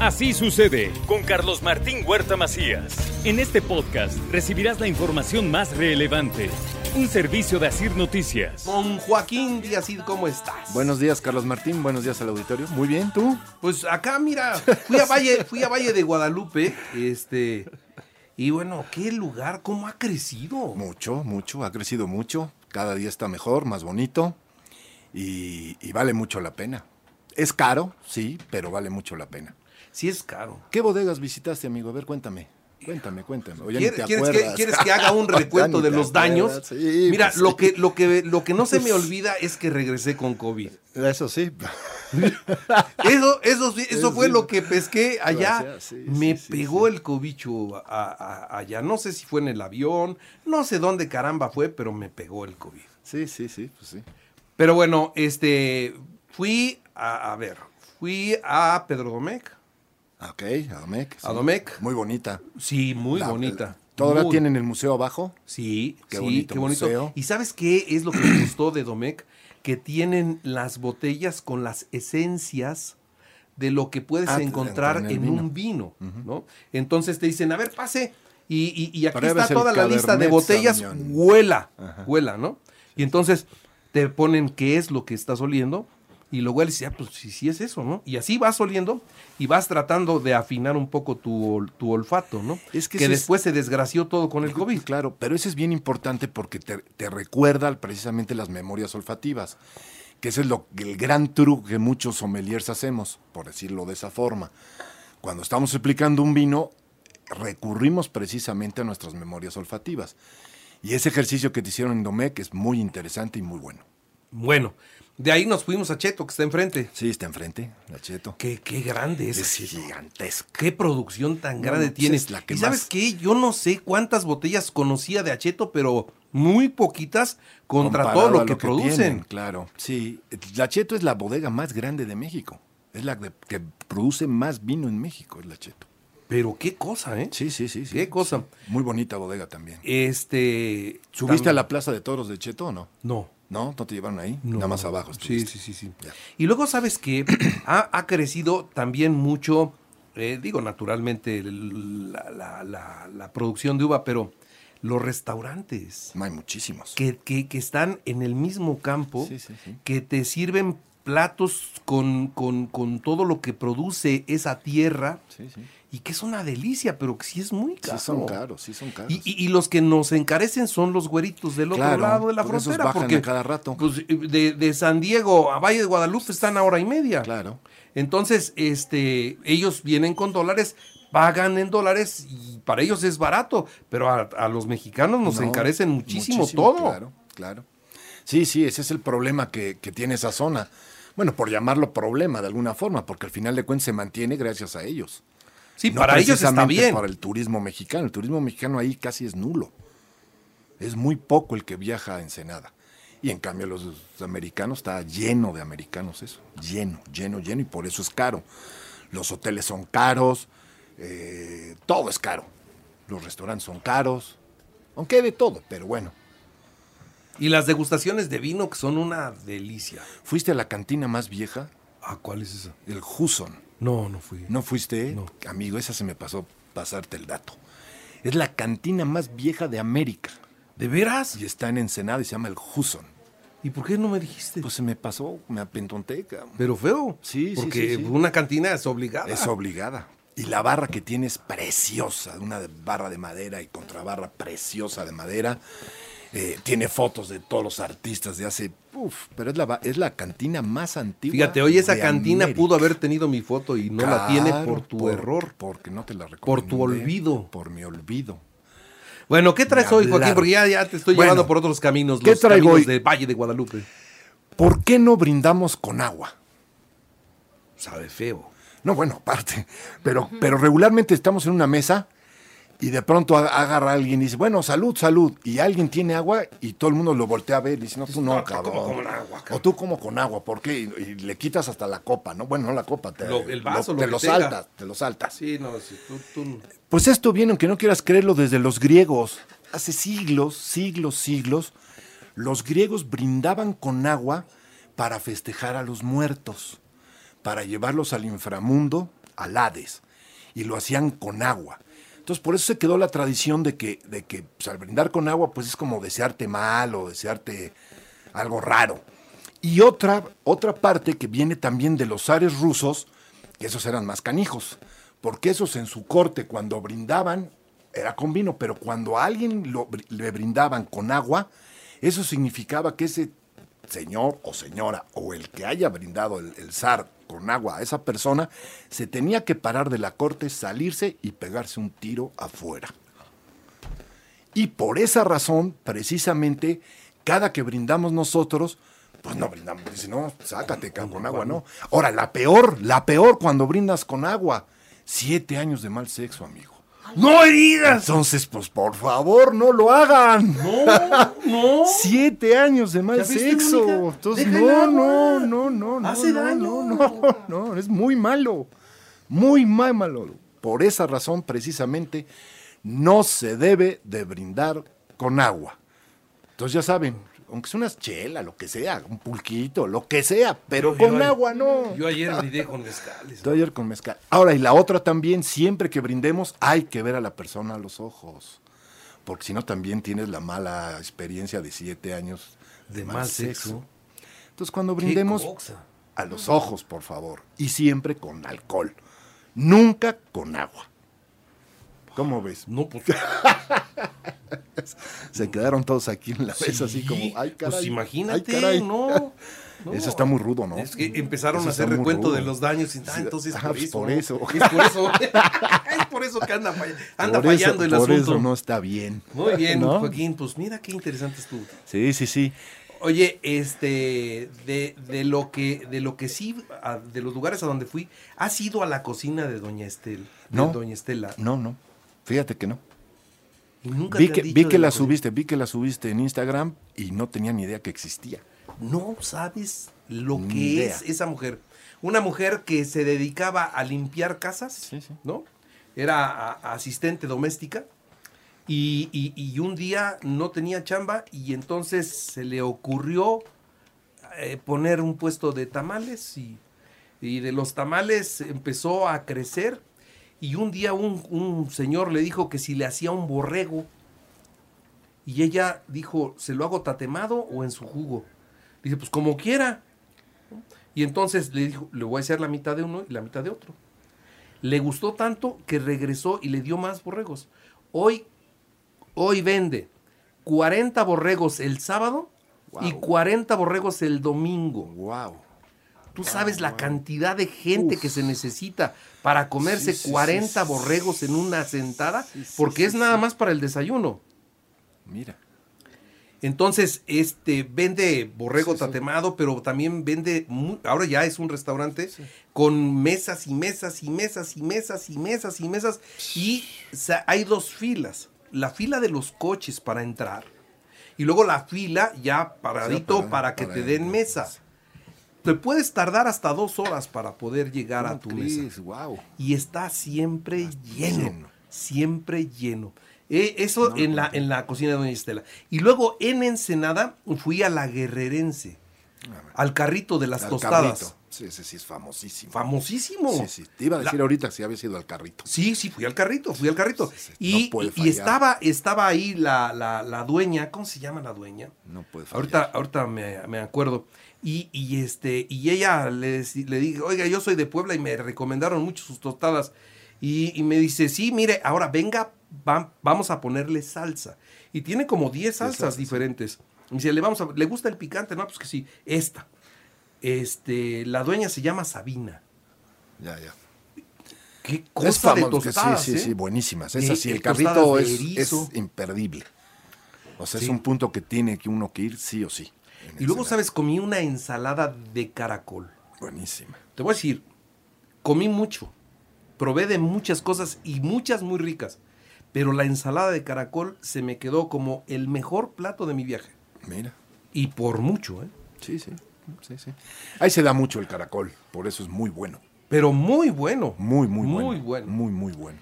Así sucede con Carlos Martín Huerta Macías. En este podcast recibirás la información más relevante. Un servicio de Asir Noticias. Con Joaquín Díaz, ¿cómo estás? Buenos días, Carlos Martín. Buenos días al auditorio. Muy bien, ¿tú? Pues acá, mira, fui a Valle, fui a Valle de Guadalupe, este, y bueno, qué lugar, cómo ha crecido. Mucho, mucho, ha crecido mucho. Cada día está mejor, más bonito y, y vale mucho la pena. Es caro, sí, pero vale mucho la pena. Sí es caro. ¿Qué bodegas visitaste, amigo? A ver, cuéntame. Cuéntame, cuéntame. O ya ni ¿Quieres, te quieres que, acuerdas. quieres que haga un recuento de los daños? Sí, Mira, pues lo, sí. que, lo, que, lo que no se me olvida es que regresé con COVID. Eso sí. Eso, eso, eso fue Sí. lo que pesqué allá. Me pegó el cobicho a- a- allá. No sé si fue en el avión, no sé dónde caramba fue, pero me pegó el COVID. Sí, sí, sí, pues sí. Pero bueno, este, fui a, a ver, fui a Pedro Domecq. Ok, a Domecq. sí. ¿A Domecq? Muy bonita. Sí, muy La- bonita. ¿Todavía Muy- tienen el museo abajo? Sí, Qué sí, bonito qué bonito. museo. ¿Y sabes qué es lo que me gustó de Domecq? Que tienen las botellas con las esencias de lo que puedes Ah, encontrar en en, el vino. un vino, ¿no? Entonces te dicen, a ver, pase, y, y- y aquí está toda la lista de botellas, Sauvignon. huela, Ajá. huela, ¿no? Y entonces te ponen qué es lo que estás oliendo, y luego él dice, ah, pues sí, sí es eso, ¿no? Y así vas oliendo y vas tratando de afinar un poco tu, tu olfato, ¿no? Es que que ese es- después se desgració todo con el COVID. Claro, pero eso es bien importante porque te, te recuerda precisamente las memorias olfativas, que ese es lo, el gran truco que muchos sommeliers hacemos, por decirlo de esa forma. Cuando estamos explicando un vino, recurrimos precisamente a nuestras memorias olfativas. Y ese ejercicio que te hicieron en Domecq es muy interesante y muy bueno. Bueno, de ahí nos fuimos a Cheto, que está enfrente. Sí, está enfrente, la Cheto. Qué, qué grande es. Es gigantesca. Qué producción tan grande no, tienes. es la que y sabes más- qué, yo no sé cuántas botellas conocía de Acheto, pero muy poquitas contra Comparado todo lo que, producen. tienen, claro, sí. La Cheto es la bodega más grande de México. Es la que produce más vino en México, es la Cheto. Pero qué cosa, ¿eh? Sí, sí, sí. sí. Qué cosa. Muy bonita bodega también. Este. ¿Subiste tam- a la Plaza de Toros de Cheto o no? No. ¿No? ¿No te llevaron ahí? no. Nada más abajo. Sí, estuviste. sí, sí, sí. Ya. Y luego, ¿sabes qué? ha, ha crecido también mucho, eh, digo, naturalmente, la, la- la- la producción de uva, pero los restaurantes. Hay muchísimos. que, que- que están en el mismo campo, Sí, sí, sí. que te sirven platos con, con- con todo lo que produce esa tierra Sí, sí. y que es una delicia, pero que sí es muy Sí caro. son caros, sí son caros. Y, y- y los que nos encarecen son los güeritos del otro lado de la por frontera. bajan porque a cada rato. pues, de, de San Diego a Valle de Guadalupe están a hora y media. Claro. Entonces, este, ellos vienen con dólares, pagan en dólares y para ellos es barato, pero a, a los mexicanos nos No, encarecen muchísimo, todo. Claro, claro. Sí, sí, ese es el problema que, que tiene esa zona. Bueno, por llamarlo problema de alguna forma, porque al final de cuentas se mantiene gracias a ellos. Sí, No para ellos está bien. Para el turismo mexicano. El turismo mexicano ahí casi es nulo. Es muy poco el que viaja a Ensenada. Y en cambio los americanos está lleno de americanos eso. Lleno, lleno, lleno. Y por eso es caro. Los hoteles son caros. eh, todo es caro. Los restaurantes son caros. Aunque de todo, pero bueno. Y las degustaciones de vino que son una delicia. ¿Fuiste a la cantina más vieja? Ah, ¿cuál es esa? El Huson. No, no fui. ¿No fuiste? No. Amigo, esa se me pasó pasarte el dato. Es la cantina más vieja de América. ¿De veras? Y está en Ensenada y se llama el Huson. ¿Y por qué no me dijiste? Pues se me pasó, me apentonté, cabrón. Pero feo. Sí, sí, Porque sí, sí. una cantina es obligada. Es obligada. Y la barra que tiene es preciosa, una barra de madera y contrabarra preciosa de madera. Eh, tiene fotos de todos los artistas de hace, uf, pero es la, es la cantina más antigua. Fíjate, hoy esa cantina América. pudo haber tenido mi foto y no la tiene por tu error. Porque no te la recomendé. Por tu olvido. Por mi olvido. Bueno, ¿qué traes hoy, Joaquín? Porque ya, ya te estoy Bueno, llevando por otros caminos. ¿qué los traigo caminos hoy? de Valle de Guadalupe. ¿Por qué no brindamos con agua? Sabe feo. No, bueno, aparte. Pero, pero regularmente estamos en una mesa y de pronto agarra a alguien y dice, bueno, salud, salud. Y alguien tiene agua y todo el mundo lo voltea a ver y dice, no, tú no, No, tú cabrón. como con agua, cabrón. O tú como con agua, ¿por qué? Y, y le quitas hasta la copa, ¿no? Bueno, no la copa, te, Lo- el vaso, lo te lo tenga. saltas, te lo saltas. Sí, no, sí, tú, tú- Pues esto viene, aunque no quieras creerlo, desde los griegos. Hace siglos, siglos, siglos, los griegos brindaban con agua para festejar a los muertos, para llevarlos al inframundo al Hades, y lo hacían con agua. Entonces, por eso se quedó la tradición de que, de que pues, al brindar con agua, pues es como desearte mal o desearte algo raro. Y otra, otra parte que viene también de los zares rusos, que esos eran más canijos, porque esos en su corte, cuando brindaban, era con vino, pero cuando a alguien le brindaban con agua, eso significaba que ese señor o señora o el que haya brindado el, zar con agua a esa persona, se tenía que parar de la corte, salirse y pegarse un tiro afuera. Y por esa razón, precisamente, cada que brindamos nosotros, pues no brindamos, dice, no, sácate ca- con agua, no. Ahora, la peor, la peor cuando brindas con agua, siete años de mal sexo, amigo. ¡No digas! Entonces, pues por favor, no lo hagan. No, no. Siete años de mal ¿Ya viste, sexo. Mónica? Entonces, Deja el no, no, no, no, no. Hace no, daño. No, no, no, es muy malo. Muy, muy malo. Por esa razón, precisamente, no se debe de brindar con agua. Entonces, ya saben, aunque sea una chela, lo que sea, un pulquito, lo que sea, pero Yo- con yo- agua no. Yo ayer brindé con mezcales. Estoy ayer con mezcal. Ahora, y la otra también, siempre que brindemos, hay que ver a la persona a los ojos. Porque si no, también tienes la mala experiencia de siete años De mal sexo. Entonces, cuando brindemos, a los ojos, por favor. Y siempre con alcohol. Nunca con agua. ¿Cómo ves? No, pues. Se quedaron todos aquí en la mesa así sí, como, ay, caray. Pues imagínate, ay, caray". no. no. Eso está muy rudo, ¿no? Es que empezaron Eso a hacer recuento de los daños y ah, entonces ajá, por pues eso. por eso. Es por eso. es por eso que anda, anda Por eso- fallando el por asunto. eso no está bien. Muy bien, ¿No? Joaquín, pues mira qué interesante estuvo. Sí, sí, sí. Oye, este, de, de lo que, de lo que sí, a- de los lugares a donde fui, ¿has ido a la cocina de Doña Estel? de No. Doña Estela. No, no. Fíjate que no. Y nunca Vi te han que, dicho vi de que la subiste, vi que la subiste en Instagram y no tenía ni idea que existía. No sabes lo Ni que idea. es esa mujer. Una mujer que se dedicaba a limpiar casas, Sí, sí. ¿no? Era a- asistente doméstica y, y- y un día no tenía chamba y entonces se le ocurrió eh, poner un puesto de tamales y, y de los tamales empezó a crecer y un día un, un señor le dijo que si le hacía un borrego y ella dijo, ¿se lo hago tatemado o en su jugo? Dice, pues como quiera. Y entonces le dijo, le voy a hacer la mitad de uno y la mitad de otro. Le gustó tanto que regresó y le dio más borregos. Hoy, hoy vende 40 borregos el sábado y Wow. 40 borregos el domingo. Wow. Tú sabes la cantidad de gente que se necesita para comerse Sí, sí, 40 sí, borregos en una sentada, porque es nada más para el desayuno. Mira. Entonces, este vende borrego Sí, sí. tatemado, pero también vende, ahora ya es un restaurante con mesas y mesas y mesas y mesas y mesas y mesas. Y hay dos filas. La fila de los coches para entrar. Y luego la fila ya paradito para- para, que para te den mesa. Te puedes tardar hasta dos horas para poder llegar a tu mesa Wow. y está siempre lleno, lleno. siempre lleno. Eh, eso No, en, la, en la cocina de Doña Estela. Y luego en Ensenada fui a la Guerrerense, al carrito de las Al tostadas. carrito. Sí, ese sí es famosísimo. Famosísimo. Sí, sí. Te iba a La- decir ahorita si había sido al carrito. Sí, sí, fui al carrito, fui al carrito. Sí, sí, Y, no puede y- estaba, estaba ahí la, la- la dueña, ¿cómo se llama la dueña? No puede fallar. Ahorita, ahorita me, me acuerdo. Y, y este, y ella le, le dije, oiga, yo soy de Puebla y me recomendaron mucho sus tostadas. Y, y me dice, sí, mire, ahora venga, va- vamos a ponerle salsa. Y tiene como 10 salsas diferentes. Y dice, le vamos a, ¿le gusta el picante? No, pues que sí, esta. Este, la dueña se llama Sabina. Ya, ya. Qué Es cosa de famoso, que tostadas, sí, sí, ¿eh? sí, buenísimas. De- Esas sí, el de carrito de es, es imperdible. O sea, Sí. es un punto que tiene que uno que ir sí o sí. Y luego. ¿sabes? Comí una ensalada de caracol. Buenísima. Te voy a decir, comí mucho, probé de muchas cosas y muchas muy ricas, pero la ensalada de caracol se me quedó como el mejor plato de mi viaje. Mira. Y por mucho, ¿eh? Sí, sí. Sí, sí. Ahí se da mucho el caracol, por eso es muy bueno. Pero muy bueno. Muy, muy bueno. Muy bueno. Muy, muy bueno.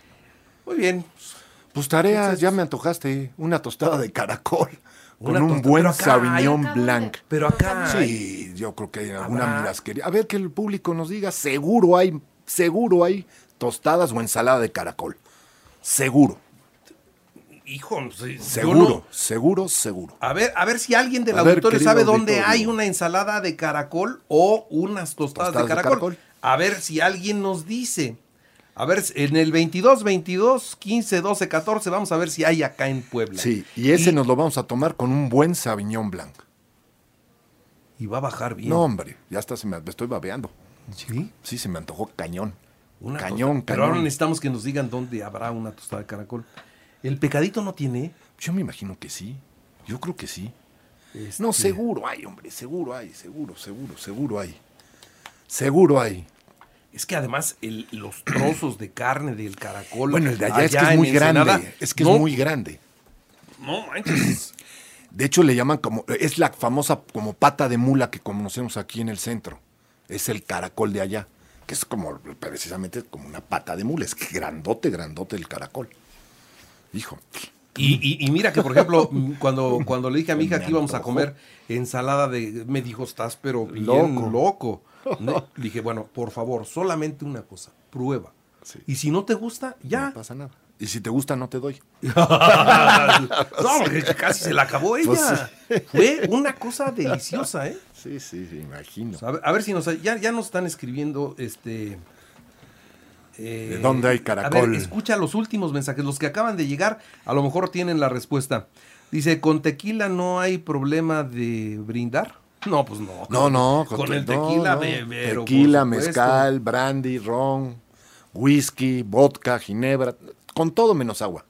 Muy bien. Pues tarea, Entonces- ya me antojaste una tostada de caracol con un buen Sauvignon Blanc. Pero acá... Sí, yo creo que hay alguna mirasquería. A ver que el público nos diga, seguro hay seguro hay tostadas o ensalada de caracol. Seguro, Hijo, yo seguro, no- seguro, seguro. A ver, a ver si alguien del A auditorio sabe dónde hay una ensalada de caracol o unas tostadas, Tostadas de, de caracol. A ver si alguien nos dice. A ver, en el 22, 22, 15, 12, 14, vamos a ver si hay acá en Puebla. Sí, y ese Y- nos lo vamos a tomar con un buen Sauvignon Blanc. Y va a bajar bien. No, hombre, ya hasta se me, me estoy babeando. Sí. Sí, se me antojó cañón. Una cañón, tosta- Pero ahora cañón. necesitamos que nos digan dónde habrá una tostada de caracol. El pecadito no tiene. Yo me imagino que sí. Yo creo que sí. este, No, seguro hay, hombre, seguro hay, seguro, seguro, seguro hay. Seguro hay. Es que además el- los trozos de carne del caracol. Bueno, el de allá, es que es muy grande. Es que no, es muy grande. No manches. De hecho, le llaman como. Es la famosa como pata de mula que conocemos aquí en el centro. Es el caracol de allá. Que es como, precisamente, como una pata de mula. Es grandote, grandote el caracol. Hijo. Y, y- y mira que, por ejemplo, cuando, cuando le dije a mi hija que íbamos a comer ensalada de... Me dijo, estás pero bien Loco. loco. No, dije, bueno, por favor, solamente una cosa, prueba. Sí. Y si no te gusta, ya. No pasa nada. Y si te gusta, no te doy. no, casi se la acabó ella. Pues Fue una cosa deliciosa, ¿eh? Sí, sí, sí, imagino. A ver, a ver si nos... Ya, ya nos están escribiendo, este... eh, ¿De dónde hay A caracol? ver, escucha los últimos mensajes, los que acaban de llegar, a lo mejor tienen la respuesta. Dice, ¿con tequila no hay problema de brindar? No, pues no. No, no. Con el no, tequila, no. bebero, por Tequila, mezcal, brandy, ron, whisky, vodka, ginebra. Con todo menos agua.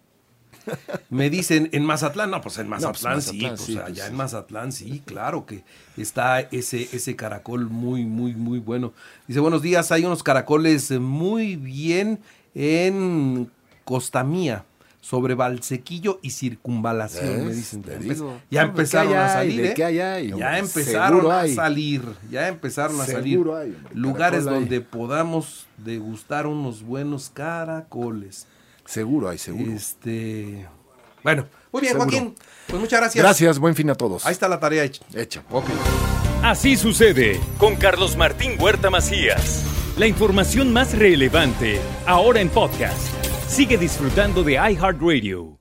Me dicen, en Mazatlán, no, pues en pues, Mazatlán, sí, Mazatlán, pues sí, allá pues, en. Mazatlán, sí, claro que está ese, ese caracol muy, muy, muy bueno. Dice, buenos días, hay unos caracoles muy bien en Costa Mía, sobre Valsequillo y Circunvalación, me dicen. Te Empe- digo. Ya No, ¿de qué empezaron hay a salir, ¿De ¿eh? hay Ya empezaron a salir, ya empezaron a salir. Hay, Lugares caracol donde podamos degustar unos buenos caracoles. Seguro hay, seguro. Este. Bueno, muy bien, Seguro. Joaquín. Pues muchas gracias. Gracias, buen fin a todos. Ahí está la tarea hecha. Hecha. Ok. Así sucede con Carlos Martín Huerta Macías. La información más relevante ahora en podcast. Sigue disfrutando de iHeartRadio.